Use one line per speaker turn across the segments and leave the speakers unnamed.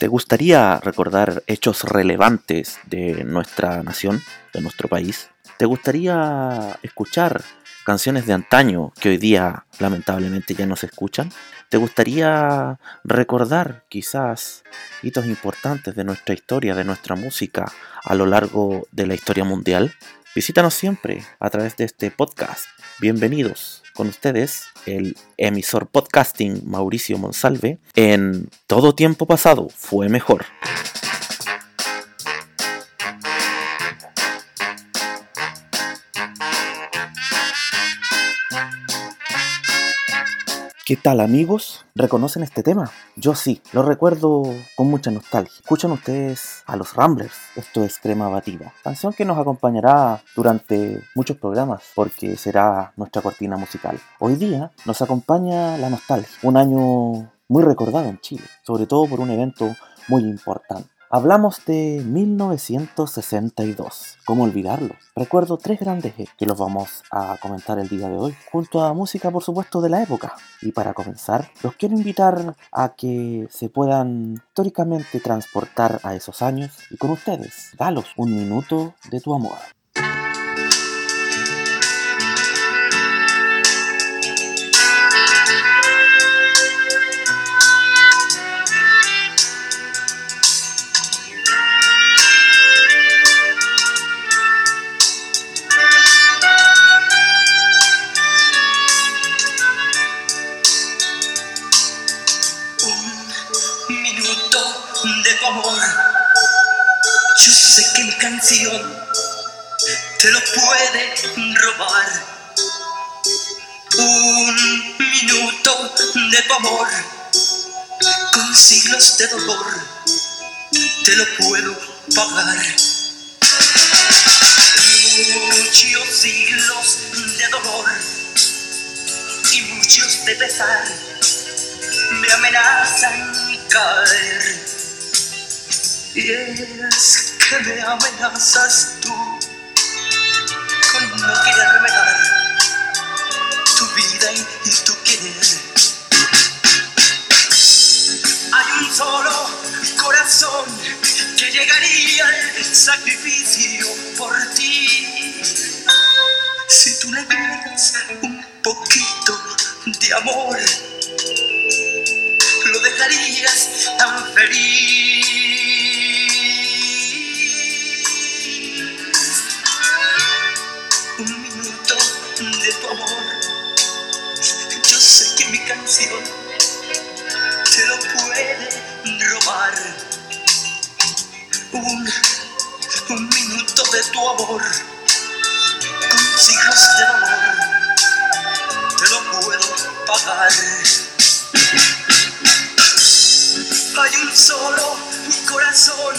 ¿Te gustaría recordar hechos relevantes de nuestra nación, de nuestro país? ¿Te gustaría escuchar canciones de antaño que hoy día lamentablemente ya no se escuchan? ¿Te gustaría recordar quizás hitos importantes de nuestra historia, de nuestra música a lo largo de la historia mundial? Visítanos siempre a través de este podcast. Bienvenidos con ustedes, el emisor podcasting Mauricio Monsalve, en Todo tiempo pasado fue mejor. ¿Qué tal amigos? ¿Reconocen este tema? Yo sí, lo recuerdo con mucha nostalgia. Escuchan ustedes a los Ramblers, esto es Crema Batida, canción que nos acompañará durante muchos programas porque será nuestra cortina musical. Hoy día nos acompaña la nostalgia, un año muy recordado en Chile, sobre todo por un evento muy importante. Hablamos de 1962. ¿Cómo olvidarlo? Recuerdo tres grandes hits que los vamos a comentar el día de hoy, junto a música, por supuesto, de la época. Y para comenzar, los quiero invitar a que se puedan históricamente transportar a esos años y con ustedes, dalos un minuto de tu amor.
Te lo puede robar. Un minuto de tu amor con siglos de dolor te lo puedo pagar. Muchos siglos de dolor y muchos de pesar me amenazan caer. Y es que me amenazas tú con no querer remedar tu vida y, tu querer. Hay un solo corazón que llegaría al sacrificio por ti. Si tú le dieras un poquito de amor, lo dejarías tan feliz. Un, un minuto de tu amor con siglos de dolor te lo puedo pagar. Hay un solo corazón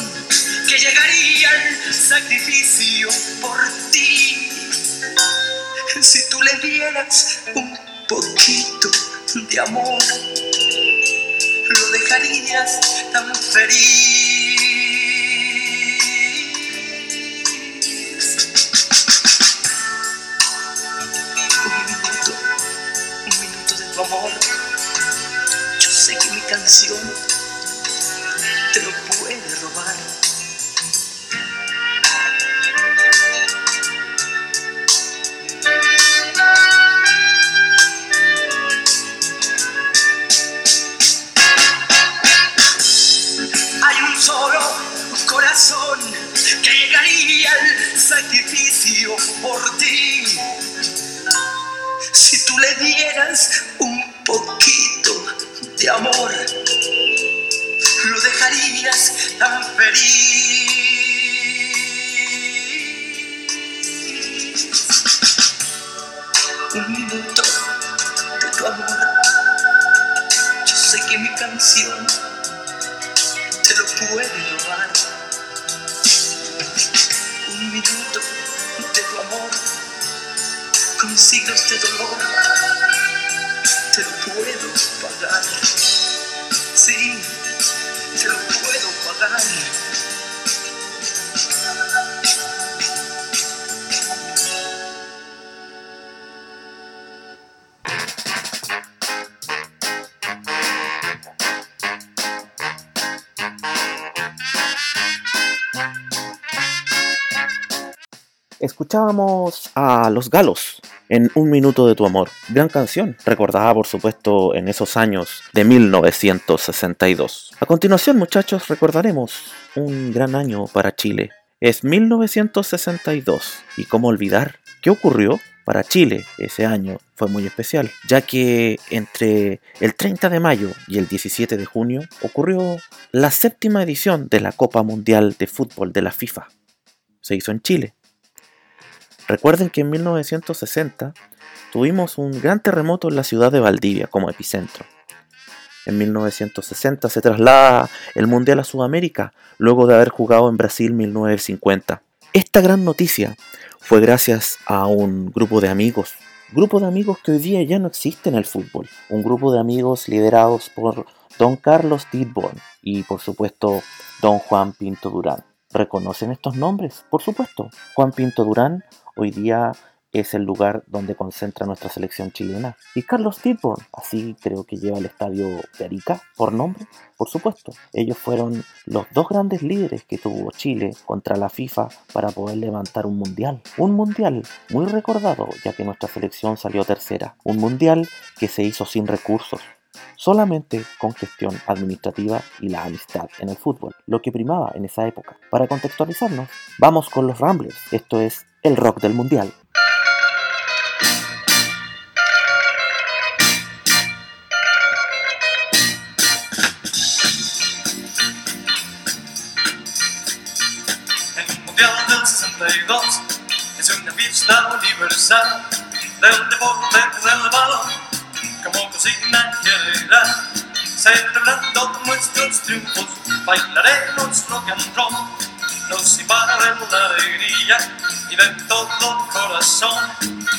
que llegaría al sacrificio por ti. Si tú le dieras un poquito de amor, lo dejarías tan feliz. Amor. Yo sé que mi canción
Escuchábamos a Los Galos en Un Minuto de tu Amor. Gran canción, recordada por supuesto en esos años de 1962. A continuación muchachos recordaremos un gran año para Chile. Es 1962 y cómo olvidar qué ocurrió para Chile ese año fue muy especial, ya que entre el 30 de mayo y el 17 de junio ocurrió la séptima edición de la Copa Mundial de Fútbol de la FIFA. Se hizo en Chile Recuerden que en 1960 tuvimos un gran terremoto en la ciudad de Valdivia como epicentro. En 1960 se traslada el Mundial a Sudamérica luego de haber jugado en Brasil 1950. Esta gran noticia fue gracias a un grupo de amigos, grupo de amigos que hoy día ya no existe en el fútbol, un grupo de amigos liderados por don Carlos Tidborn y por supuesto don Juan Pinto Durán. ¿Reconocen estos nombres? Por supuesto. Juan Pinto Durán hoy día es el lugar donde concentra nuestra selección chilena. Y Carlos Tidborn, así creo que lleva el estadio de Arica, por nombre, por supuesto. Ellos fueron los dos grandes líderes que tuvo Chile contra la FIFA para poder levantar un mundial. Un mundial muy recordado, ya que nuestra selección salió tercera. Un mundial que se hizo sin recursos, solamente con gestión administrativa y la amistad en el fútbol, lo que primaba en esa época. Para contextualizarnos, vamos con los Ramblers, esto es el rock del mundial.
El mundial del 62 es una fiesta universal del deporte del balón como cocina general. Celebrando nuestros triunfos, bailaremos rock and roll, nos invade la alegría y de todo corazón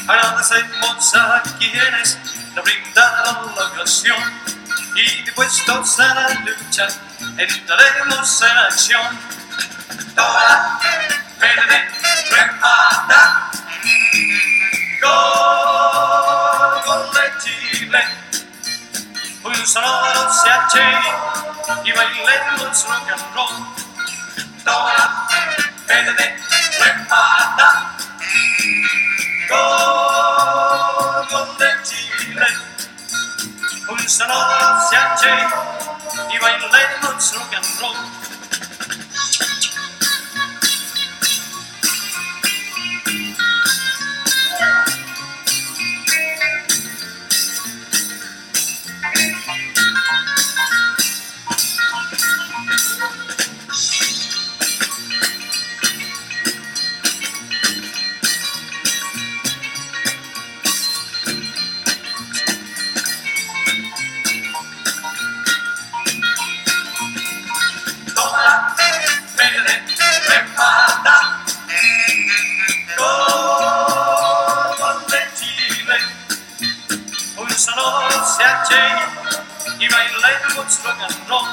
agradecemos a quienes nos brindaron la ocasión y dispuestos a la lucha entraremos en acción. Toda verde remata, gol, gol de Chile, un sonoro CH y bailemos rock and roll. Toda verde remata, gol, gol de Chile, un sonoro CH y bailemos rock sonoro CH y bailemos rock and roll.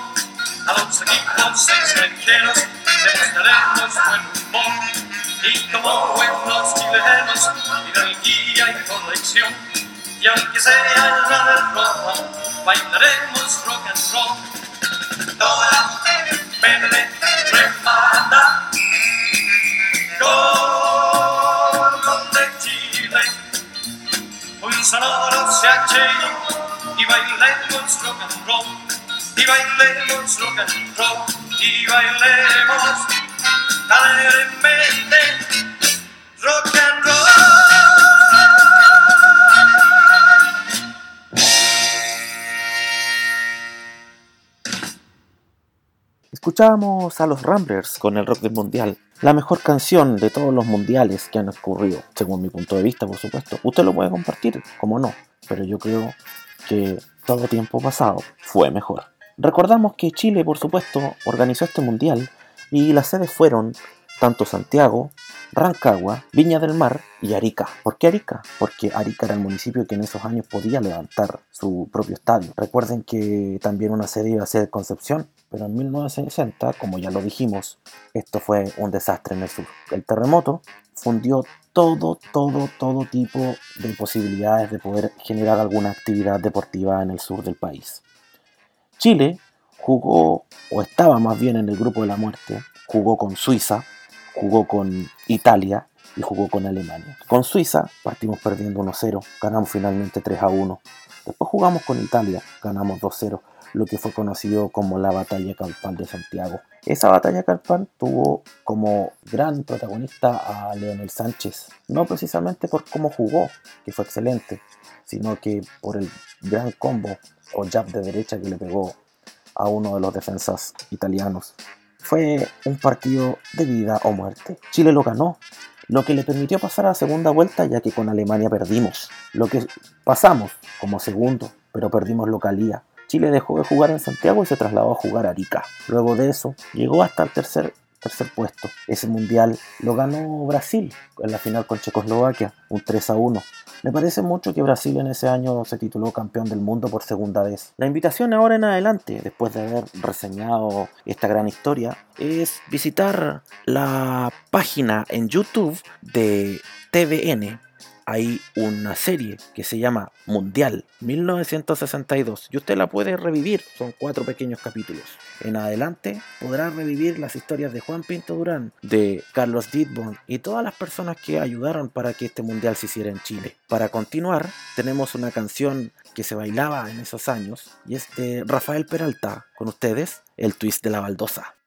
A los equipos extranjeros demostraremos buen humor y como buenos chilenos, hidalguía y corrección. Y aunque sea la derrota, bailaremos rock and roll. Toda verde remata, y bailemos rock and roll, y bailemos rock and roll, y bailemos alegremente rock and roll.
Escuchábamos a los Ramblers con el rock del mundial, la mejor canción de todos los mundiales que han ocurrido, según mi punto de vista, por supuesto. Usted lo puede compartir, como no, pero yo creo que todo tiempo pasado fue mejor. Recordamos que Chile, por supuesto, organizó este mundial y las sedes fueron tanto Santiago, Rancagua, Viña del Mar y Arica. ¿Por qué Arica? Porque Arica era el municipio que en esos años podía levantar su propio estadio. Recuerden que también una sede iba a ser Concepción, pero en 1960, como ya lo dijimos, esto fue un desastre en el sur. El terremoto fundió todo, todo, todo tipo de posibilidades de poder generar alguna actividad deportiva en el sur del país. Chile jugó, o estaba más bien en el grupo de la muerte, jugó con Suiza, jugó con Italia y jugó con Alemania. Con Suiza partimos perdiendo 1-0, ganamos finalmente 3-1. Después jugamos con Italia, ganamos 2-0, lo que fue conocido como la batalla campal de Santiago. Esa batalla campal tuvo como gran protagonista a Leonel Sánchez, no precisamente por cómo jugó, que fue excelente, sino que por el gran combo o jab de derecha que le pegó a uno de los defensas italianos. Fue un partido de vida o muerte. Chile lo ganó, lo que le permitió pasar a la segunda vuelta ya que con Alemania perdimos. Lo que pasamos como segundo, pero perdimos localía. Chile dejó de jugar en Santiago y se trasladó a jugar a Arica. Luego de eso, llegó hasta el tercer, tercer puesto. Ese mundial lo ganó Brasil en la final con Checoslovaquia, un 3 a 1. Me parece mucho que Brasil en ese año se tituló campeón del mundo por segunda vez. La invitación ahora en adelante, después de haber reseñado esta gran historia, es visitar la página en YouTube de TVN hay una serie que se llama Mundial 1962 y usted la puede revivir, son cuatro pequeños capítulos. En adelante podrá revivir las historias de Juan Pinto Durán, de Carlos Didborn y todas las personas que ayudaron para que este mundial se hiciera en Chile. Para continuar, tenemos una canción que se bailaba en esos años y es de Rafael Peralta con ustedes, El Twist de la Baldosa.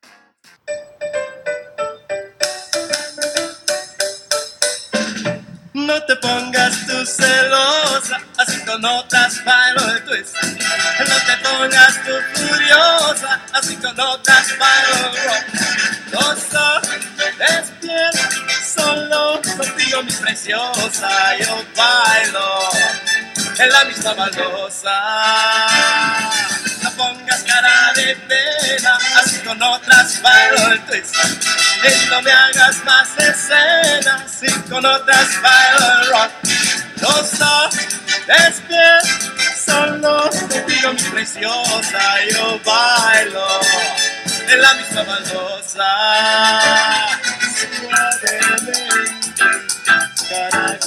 No te pongas tú celosa, así con otras bailo el twist. No te pongas tú furiosa, así con otras bailo el rock. Despierta, solo contigo mi preciosa, yo bailo en la misma baldosa. No pongas cara de pena, así con otras bailo el twist. Y no me hagas más escenas, y con otras bailo rock. Gozo, despierta, solo contigo mi preciosa, yo bailo en la misma baldosa. Suavemente, cara,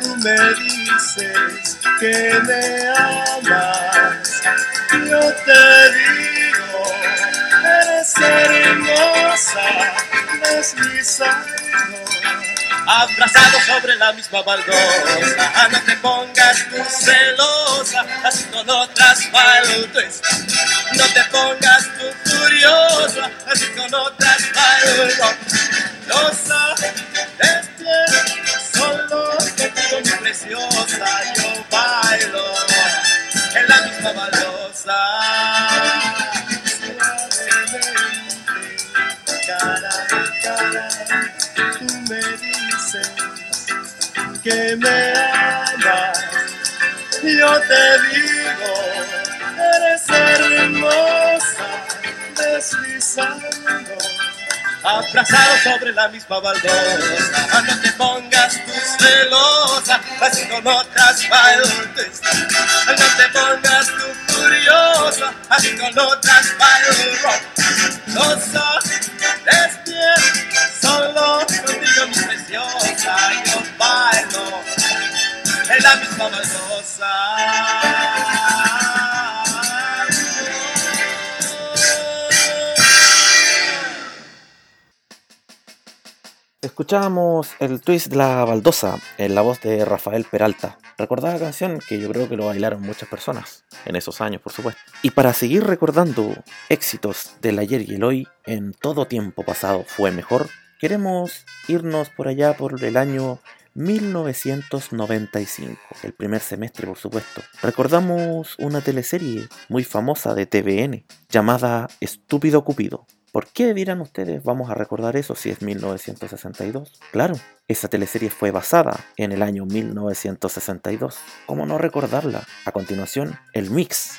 tú me dices que me amas. Yo te digo, eres hermosa, deslizando abrazado sobre la misma baldosa. Ah, no te pongas tú celosa, así con otras baldotas. No te pongas tú furiosa, así con otras baldotas. despierta, solo contigo mi preciosa, yo bailo en la misma baldosa. Cara tú me dices que me amas. Yo te digo, eres hermosa, deslizando, abrazado sobre la misma baldosa. Ah, No te pongas tú celosa, así con otras baldotas. No te pongas tú furiosa, así con otras despierta, la misma.
Escuchábamos el twist de la baldosa en la voz de Rafael Peralta. Recordada canción que yo creo que lo bailaron muchas personas en esos años, por supuesto. Y para seguir recordando éxitos del ayer y el hoy, en todo tiempo pasado fue mejor, queremos irnos por allá por el año 1995, el primer semestre por supuesto. Recordamos una teleserie muy famosa de TVN llamada Estúpido Cupido. ¿Por qué dirán ustedes vamos a recordar eso si es 1962? Claro, esa teleserie fue basada en el año 1962. ¿Cómo no recordarla? A continuación, el mix.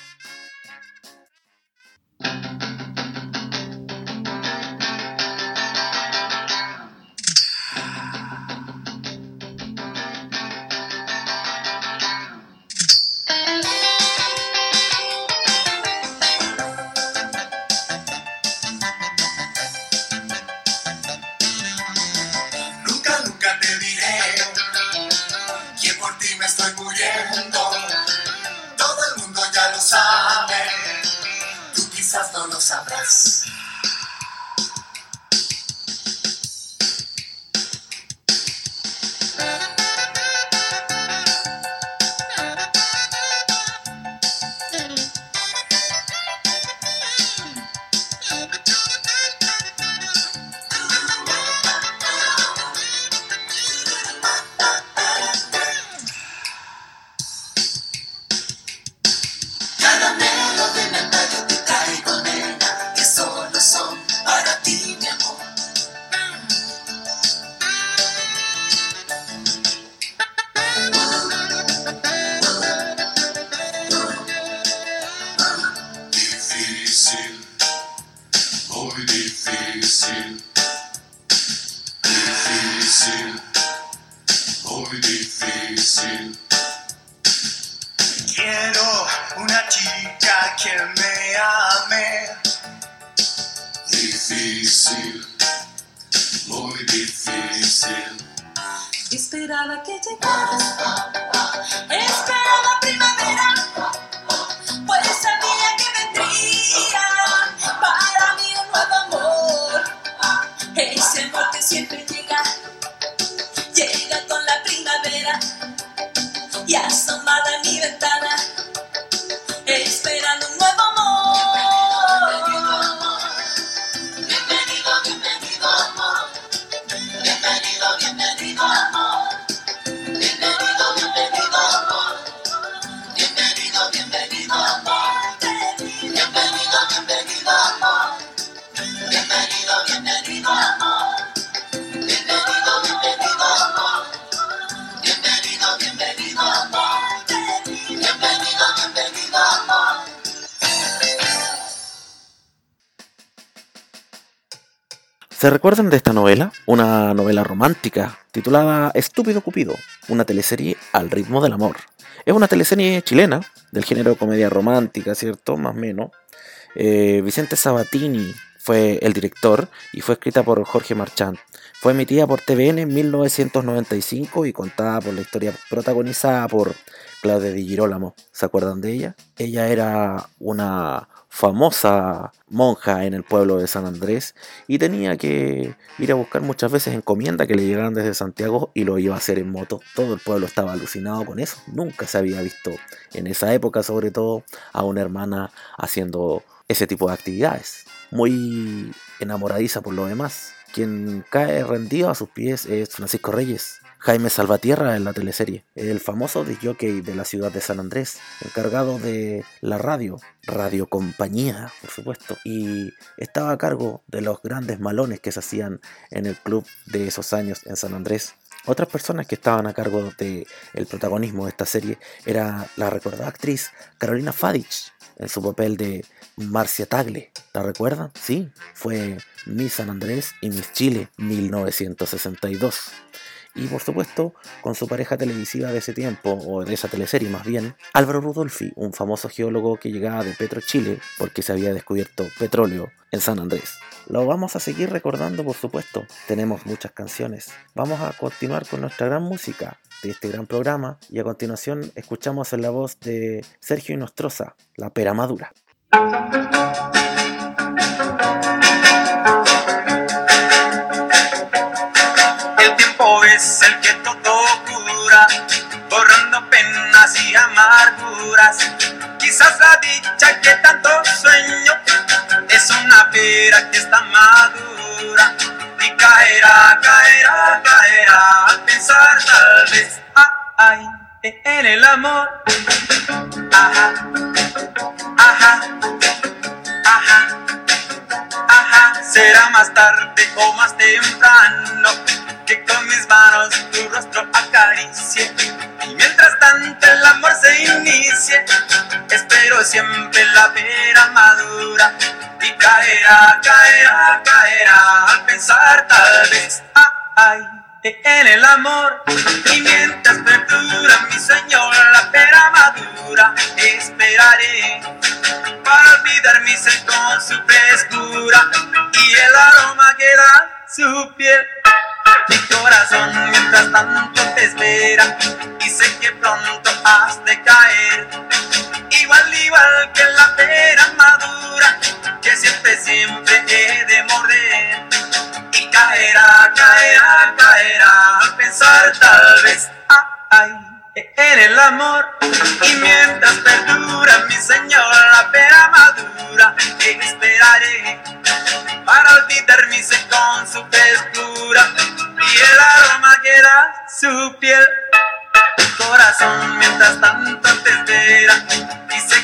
¿Se recuerdan de esta novela? Una novela romántica titulada Estúpido Cupido, una teleserie al ritmo del amor. Es una teleserie chilena del género comedia romántica, ¿cierto? Más o menos. Eh, Vicente Sabatini fue el director y fue escrita por Jorge Marchand. Fue emitida por TVN en 1995 y contada por la historia protagonizada por Claudia Di Girolamo. ¿Se acuerdan de ella? Ella era una famosa monja en el pueblo de San Andrés y tenía que ir a buscar muchas veces encomiendas que le llegaban desde Santiago y lo iba a hacer en moto. Todo el pueblo estaba alucinado con eso. Nunca se había visto en esa época, sobre todo, a una hermana haciendo ese tipo de actividades. Muy enamoradiza por lo demás. Quien cae rendido a sus pies es Francisco Reyes. Jaime Salvatierra en la teleserie, el famoso disjockey de la ciudad de San Andrés, encargado de la radio, Radio Compañía, por supuesto, y estaba a cargo de los grandes malones que se hacían en el club de esos años en San Andrés. Otras personas que estaban a cargo del el protagonismo de esta serie era la recordada actriz Carolina Fadich en su papel de Marcia Tagle. ¿La recuerdan? Sí, fue Miss San Andrés y Miss Chile 1962 y por supuesto con su pareja televisiva de ese tiempo, o de esa teleserie más bien, Álvaro Rudolfi, un famoso geólogo que llegaba de Petro Chile porque se había descubierto petróleo en San Andrés. Lo vamos a seguir recordando por supuesto, tenemos muchas canciones. Vamos a continuar con nuestra gran música de este gran programa y a continuación escuchamos en la voz de Sergio Inostroza, La Pera Madura.
Es el que todo cura, borrando penas y amarguras. Quizás la dicha que tanto sueño es una pera que está madura y caerá, caerá, caerá al pensar tal vez, ah, ay, en el amor. Ajá, ajá, ajá. Ajá, será más tarde o más temprano mis manos tu rostro acaricie. Y mientras tanto el amor se inicie, espero siempre la vera madura. Y caerá, caerá, caerá al pensar tal vez, ay, en el amor. Y mientras perdura mi sueño, la pera madura, esperaré para olvidar mi sed con su frescura y el aroma que da su piel. Mi corazón mientras tanto te espera y sé que pronto has de caer igual, igual que la pera madura, que siempre, siempre he de morder. Y caerá, caerá, caerá, al pensar tal vez, ay, en el amor. Y mientras perdura, mi señor, la pera madura, esperaré para olvidar mi sed con su frescura y el aroma que da su piel. Corazón, mientras tanto te espera y sé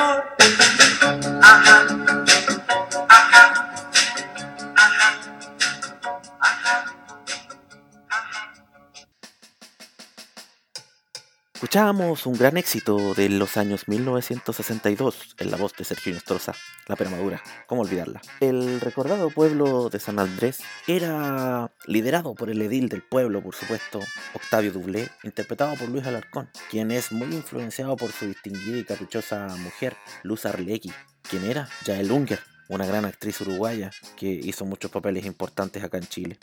en
Escuchábamos un gran éxito de los años 1962 en la voz de Sergio Nostroza, La Permadura, ¿cómo olvidarla? El recordado pueblo de San Andrés era liderado por el edil del pueblo, por supuesto, Octavio Dublé, interpretado por Luis Alarcón, quien es muy influenciado por su distinguida y caprichosa mujer, Luz Arlegui, quien era Yael Unger, una gran actriz uruguaya que hizo muchos papeles importantes acá en Chile.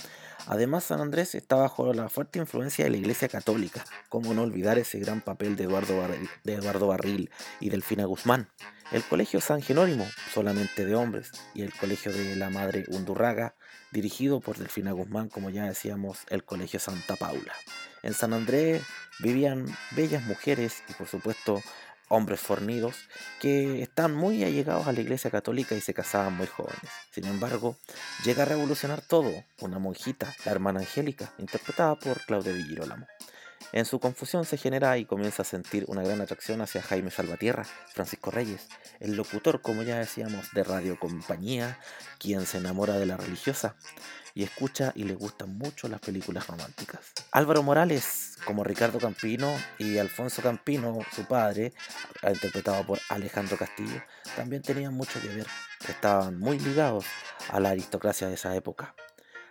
Además, San Andrés está bajo la fuerte influencia de la Iglesia Católica, como no olvidar ese gran papel de Eduardo, Barril, de Eduardo Barril y Delfina Guzmán. El Colegio San Jerónimo, solamente de hombres, y el Colegio de la Madre Undurraga, dirigido por Delfina Guzmán, como ya decíamos, el Colegio Santa Paula. En San Andrés vivían bellas mujeres y por supuesto hombres fornidos que están muy allegados a la iglesia católica y se casaban muy jóvenes. Sin embargo, llega a revolucionar todo una monjita, la hermana Angélica, interpretada por Claudia Di Girolamo. En su confusión se genera y comienza a sentir una gran atracción hacia Jaime Salvatierra, Francisco Reyes, el locutor, como ya decíamos, de Radio Compañía, quien se enamora de la religiosa y escucha y le gustan mucho las películas románticas. Álvaro Morales, como Ricardo Campino, y Alfonso Campino, su padre, interpretado por Alejandro Castillo, también tenían mucho que ver, estaban muy ligados a la aristocracia de esa época,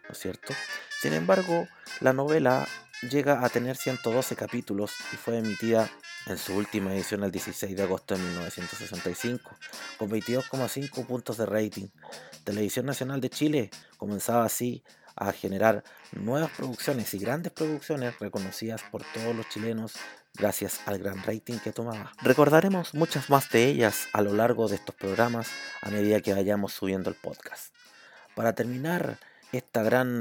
¿no es cierto? Sin embargo, la novela llega a tener 112 capítulos y fue emitida en su última edición el 16 de agosto de 1965, con 22,5 puntos de rating. Televisión Nacional de Chile comenzaba así a generar nuevas producciones y grandes producciones reconocidas por todos los chilenos gracias al gran rating que tomaba. Recordaremos muchas más de ellas a lo largo de estos programas a medida que vayamos subiendo el podcast. Para terminar esta gran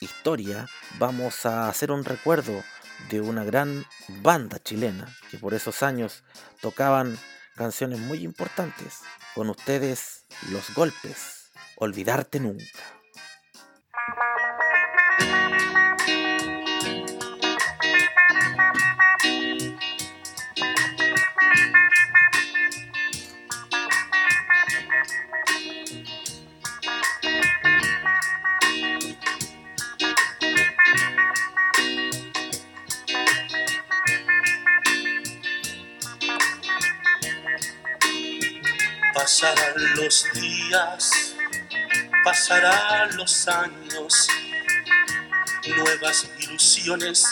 historia, vamos a hacer un recuerdo de una gran banda chilena que por esos años tocaban canciones muy importantes. Con ustedes, Los Golpes, Olvidarte Nunca.
Pasarán los días, pasarán los años, nuevas ilusiones,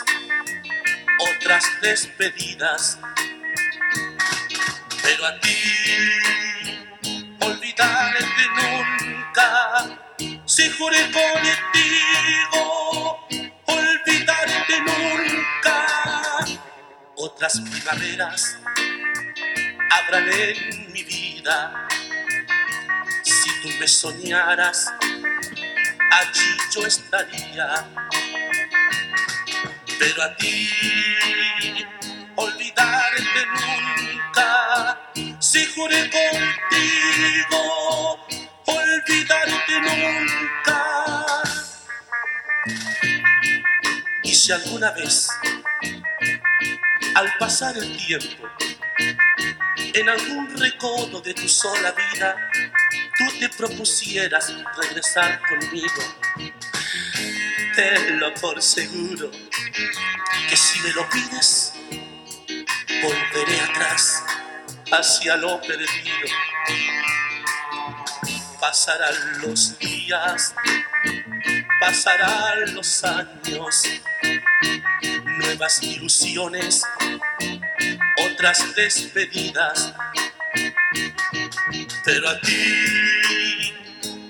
otras despedidas. Pero a ti, olvidarte nunca, si juré contigo, olvidarte nunca. Otras primaveras habrán en mi vida. Tú me soñaras, allí yo estaría. Pero a ti, olvidarte nunca. Si juré contigo, olvidarte nunca. Y si alguna vez, al pasar el tiempo, en algún recodo de tu sola vida, tú te propusieras regresar conmigo. Tenlo por seguro que si me lo pides, volveré atrás hacia lo perdido. Pasarán los días, pasarán los años, nuevas ilusiones, otras despedidas. Pero a ti,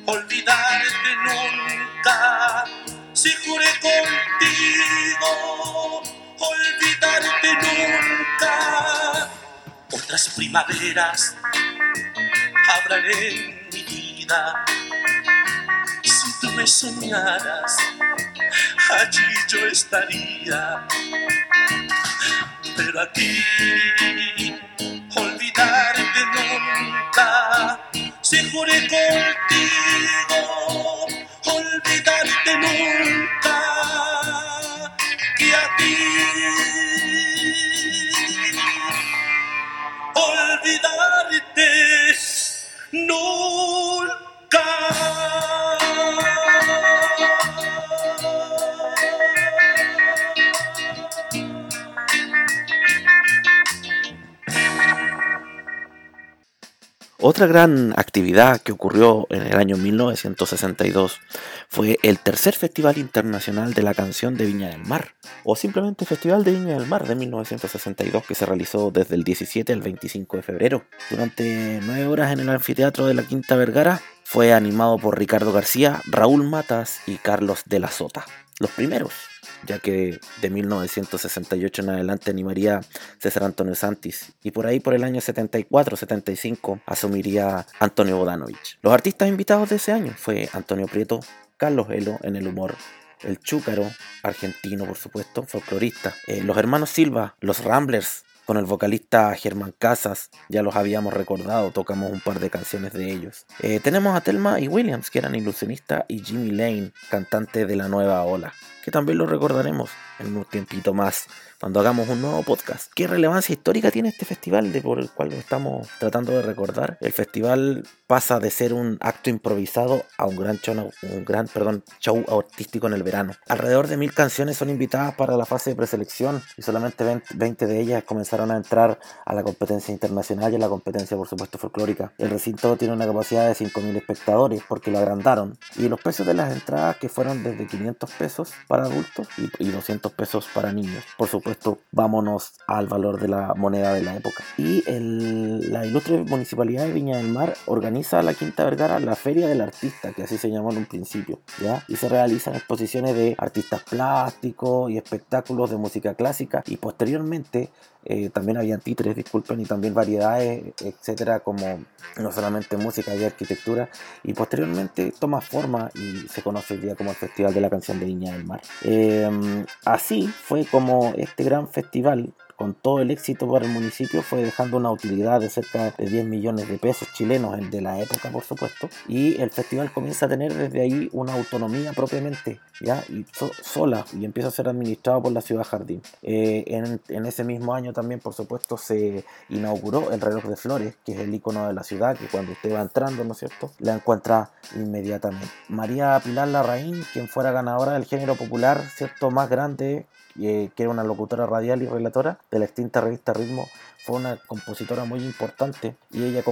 olvidarte nunca, si juré contigo, olvidarte nunca. Otras primaveras habrán en mi vida. Si tú me soñaras, allí yo estaría. Pero a ti, si juré
Otra gran actividad que ocurrió en el año 1962 fue el tercer Festival Internacional de la Canción de Viña del Mar, o simplemente Festival de Viña del Mar de 1962 que se realizó desde el 17 al 25 de febrero. Durante nueve horas en el anfiteatro de la Quinta Vergara fue animado por Ricardo García, Raúl Matas y Carlos de la Sota, los primeros ya que de 1968 en adelante animaría César Antonio Santis y por ahí por el año 74-75 asumiría Antonio Bodanovich. Los artistas invitados de ese año fue Antonio Prieto, Carlos Elo en el humor, el Chúcaro, argentino por supuesto, folclorista, eh, los hermanos Silva, los Ramblers, con el vocalista Germán Casas, ya los habíamos recordado, tocamos un par de canciones de ellos. Eh, tenemos a Telma y Williams, que eran ilusionistas, y Jimmy Lane, cantante de la nueva ola, que también lo recordaremos en un tiempito más, cuando hagamos un nuevo podcast. ¿Qué relevancia histórica tiene este festival de por el cual estamos tratando de recordar? El festival pasa de ser un acto improvisado a un gran show, un gran, perdón, show artístico en el verano. Alrededor de mil canciones son invitadas para la fase de preselección y solamente 20, 20 de ellas comenzaron a entrar a la competencia internacional y a la competencia, por supuesto, folclórica. El recinto tiene una capacidad de 5.000 espectadores porque lo agrandaron y los precios de las entradas que fueron desde 500 pesos para adultos y, y 200 pesos para niños. Por supuesto, vámonos al valor de la moneda de la época. Y la ilustre municipalidad de Viña del Mar organiza la Quinta Vergara la Feria del Artista, que así se llamó en un principio, ¿ya? Y se realizan exposiciones de artistas plásticos y espectáculos de música clásica y posteriormente eh, también habían títeres, disculpen, y también variedades, etcétera, como no solamente música y arquitectura, y posteriormente toma forma y se conoce hoy día como el Festival de la Canción de Viña del Mar. Eh, así fue como este gran festival con todo el éxito para el municipio fue dejando una utilidad de cerca de 10 millones de pesos chilenos, de la época por supuesto, y el festival comienza a tener desde ahí una autonomía propiamente, ya, y so- sola, y empieza a ser administrado por la ciudad jardín. Eh, en, en ese mismo año también por supuesto se inauguró el reloj de flores, que es el icono de la ciudad, que cuando usted va entrando, ¿no es cierto?, la encuentra inmediatamente. María Pilar Larraín, quien fuera ganadora del género popular, ¿cierto?, más grande eh, que era una locutora radial y relatora de la extinta revista Ritmo, fue una compositora muy importante y ella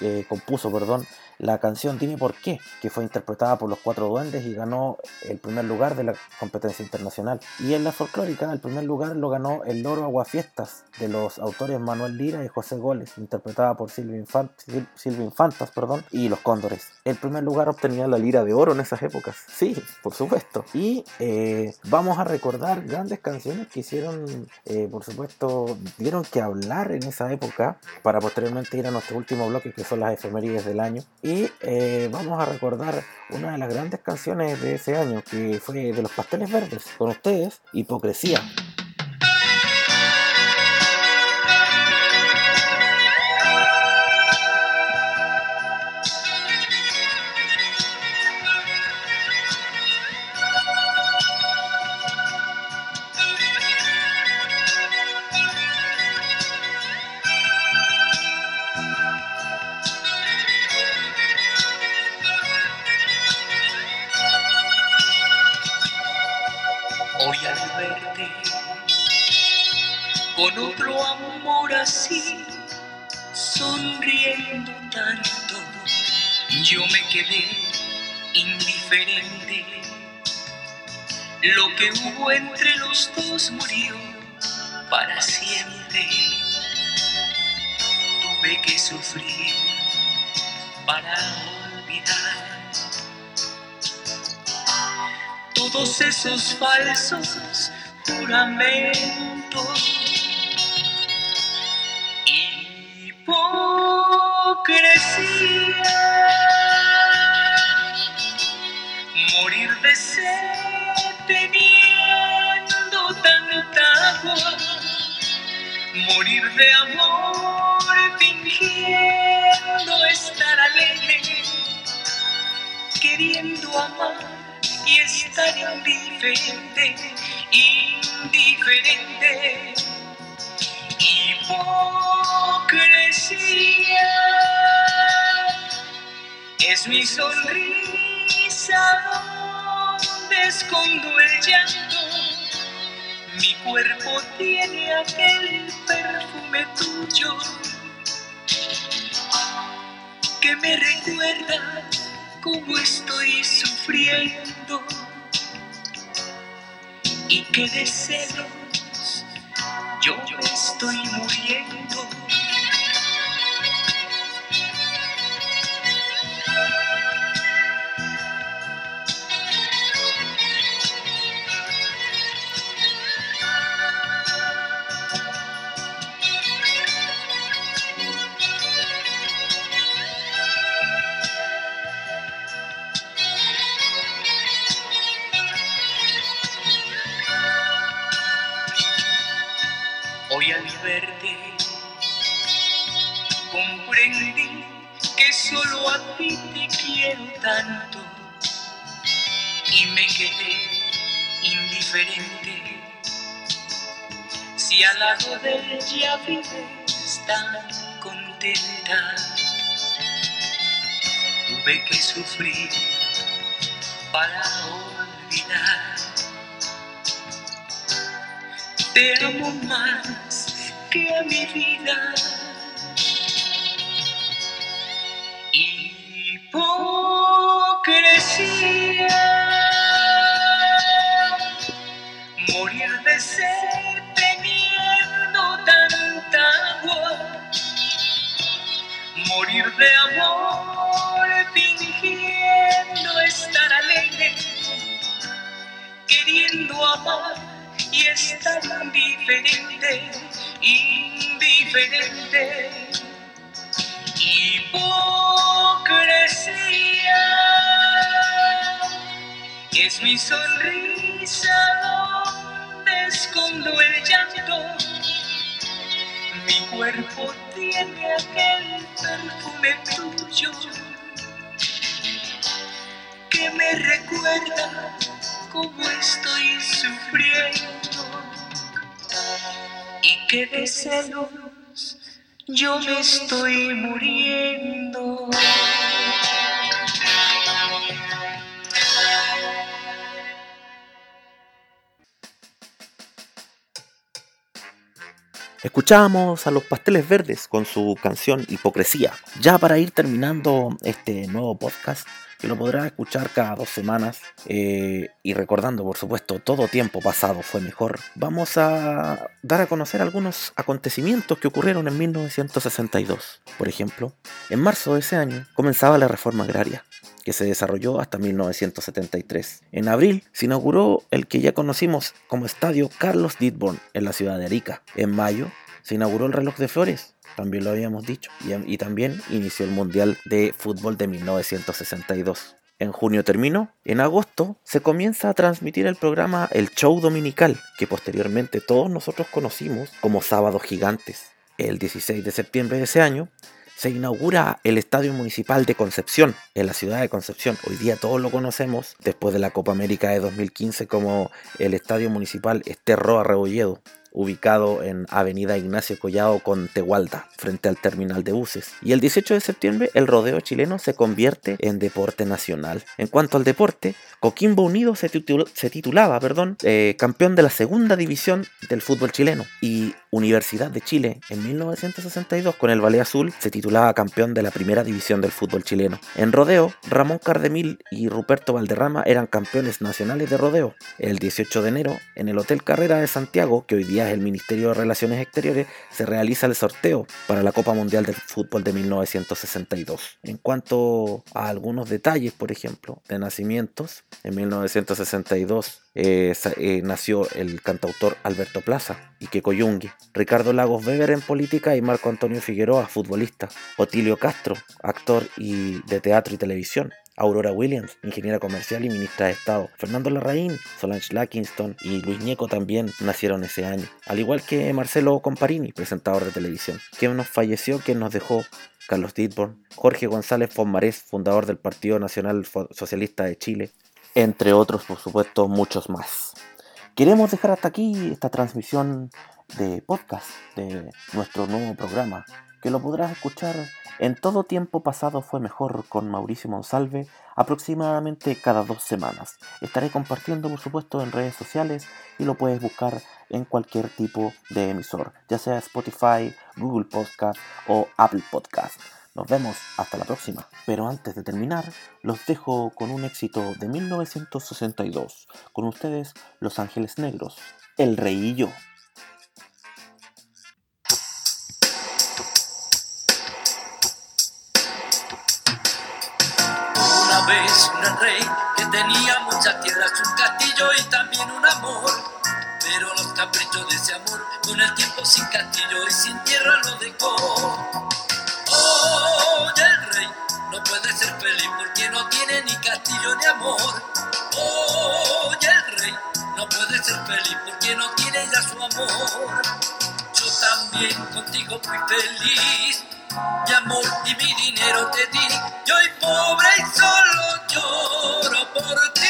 eh, compuso perdón, la canción Dime por qué, que fue interpretada por los Cuatro Duendes y ganó el primer lugar de la competencia internacional. Y en la folclórica, el primer lugar lo ganó El Loro Aguafiestas, de los autores Manuel Lira y José Goles, interpretada por Silvia, Infan- Sil- Silvia Infantas perdón, y Los Cóndores. El primer lugar obtenía la Lira de Oro en esas épocas. Sí, por supuesto. Y eh, vamos a recordar grandes canciones que hicieron, eh, por supuesto, dieron que hablar en esa época para posteriormente ir a nuestro último bloque que son las efemérides del año. Y eh, vamos a recordar una de las grandes canciones de ese año que fue de los Pasteles Verdes. Con ustedes, Hipocresía.
Todos esos falsos juramentos. Hipocresía, morir de sed teniendo tanta agua, morir de amor fingiendo estar alegre, queriendo amar y estar indiferente, indiferente. Hipocresía es mi sonrisa donde escondo el llanto. Mi cuerpo tiene aquel perfume tuyo que me recuerda cómo estoy sufriendo y que de celos yo estoy muriendo. Tuve que sufrir para olvidar. Te amo más que a mi vida. Hipocresía. Morir de sed teniendo tanta agua. Morir de amor fingiendo estar alegre. Queriendo amar y estar indiferente, indiferente. Hipocresía es mi sonrisa donde escondo el llanto. Mi cuerpo tiene aquel perfume tuyo que me recuerda cómo estoy sufriendo y que de celos yo me estoy muriendo.
Escuchábamos a los Pasteles Verdes con su canción Hipocresía. Ya para ir terminando este nuevo podcast, que lo podrás escuchar cada dos semanas, eh, y recordando, por supuesto, todo tiempo pasado fue mejor, vamos a dar a conocer algunos acontecimientos que ocurrieron en 1962. Por ejemplo, en marzo de ese año comenzaba la reforma agraria que se desarrolló hasta 1973. En abril se inauguró el que ya conocimos como Estadio Carlos Didborn en la ciudad de Arica. En mayo se inauguró el reloj de flores, también lo habíamos dicho, y, también inició el Mundial de Fútbol de 1962. En junio terminó. En agosto se comienza a transmitir el programa El Show Dominical, que posteriormente todos nosotros conocimos como Sábados Gigantes. El 16 de septiembre de ese año se inaugura el Estadio Municipal de Concepción, en la ciudad de Concepción. Hoy día todos lo conocemos, después de la Copa América de 2015, como el Estadio Municipal Esterroa Rebolledo, ubicado en Avenida Ignacio Collado con Tehualda, frente al terminal de buses. Y el 18 de septiembre el rodeo chileno se convierte en deporte nacional. En cuanto al deporte, Coquimbo Unido se, titul- se titulaba perdón, eh, campeón de la segunda división del fútbol chileno y Universidad de Chile en 1962 con el Ballet Azul se titulaba campeón de la primera división del fútbol chileno. En rodeo, Ramón Cardemil y Ruperto Valderrama eran campeones nacionales de rodeo. El 18 de enero, en el Hotel Carrera de Santiago, que hoy día es el Ministerio de Relaciones Exteriores, se realiza el sorteo para la Copa Mundial del Fútbol de 1962. En cuanto a algunos detalles, por ejemplo, de nacimientos, en 1962 eh, eh, nació el cantautor Alberto Plaza y que Coyungue, Ricardo Lagos Weber en política y Marco Antonio Figueroa, futbolista, Otilio Castro, actor y de teatro y televisión. Aurora Williams, ingeniera comercial y ministra de Estado. Fernando Larraín, Solange Lackingston y Luis Ñeco también nacieron ese año. Al igual que Marcelo Comparini, presentador de televisión, quien nos falleció, quien nos dejó Carlos Ditborn, Jorge González Fonmarés, fundador del Partido Nacional Socialista de Chile, entre otros, por supuesto, muchos más. Queremos dejar hasta aquí esta transmisión de podcast de nuestro nuevo programa, que lo podrás escuchar en todo tiempo pasado fue mejor con Mauricio Monsalve aproximadamente cada dos semanas. Estaré compartiendo, por supuesto, en redes sociales y lo puedes buscar en cualquier tipo de emisor, ya sea Spotify, Google Podcast o Apple Podcast. Nos vemos hasta la próxima. Pero antes de terminar, los dejo con un éxito de 1962. Con ustedes, Los Ángeles Negros, El Rey y yo.
Una vez un rey que tenía muchas tierras, un castillo y también un amor. Pero los caprichos de ese amor, con el tiempo sin castillo y sin tierra lo dejó. Oh, el rey no puede ser feliz porque no tiene ni castillo ni amor. Oh, el rey no puede ser feliz porque no tiene ya su amor. Yo también contigo fui feliz. Mi amor y mi dinero te di. Y hoy pobre y solo lloro por ti.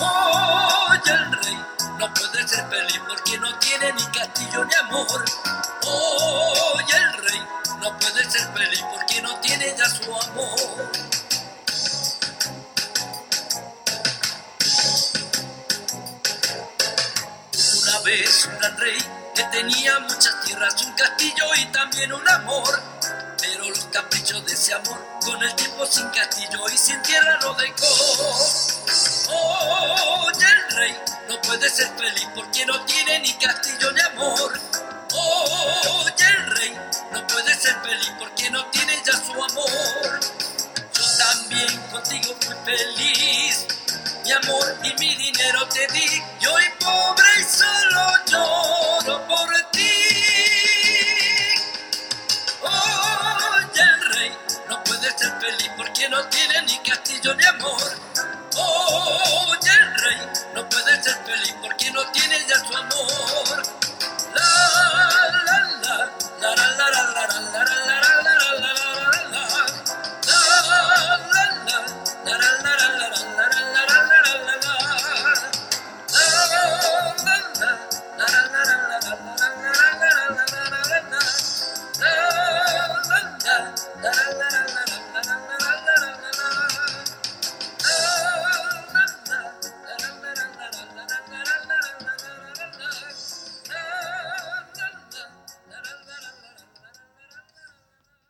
Oye, el rey no puede ser feliz porque no tiene ni castillo ni amor. Oye, el rey no puede ser feliz porque no tiene ya su amor. Una vez un gran rey que tenía muchas tierras, un castillo y también un amor. Pero los caprichos de ese amor, con el tiempo sin castillo y sin tierra lo dejó. Puede ser feliz porque no tiene ni castillo ni amor. Oye, el rey no puede ser feliz porque no tiene ya su amor. Yo también contigo fui feliz. Mi amor y mi dinero te di. Y hoy pobre y solo lloro por ti. Oye, el rey no puede ser feliz porque no tiene ni castillo ni amor. Oye, rey no puede ser feliz porque no tiene ya su amor. La, la, la, la, la, la, la, la, la, la,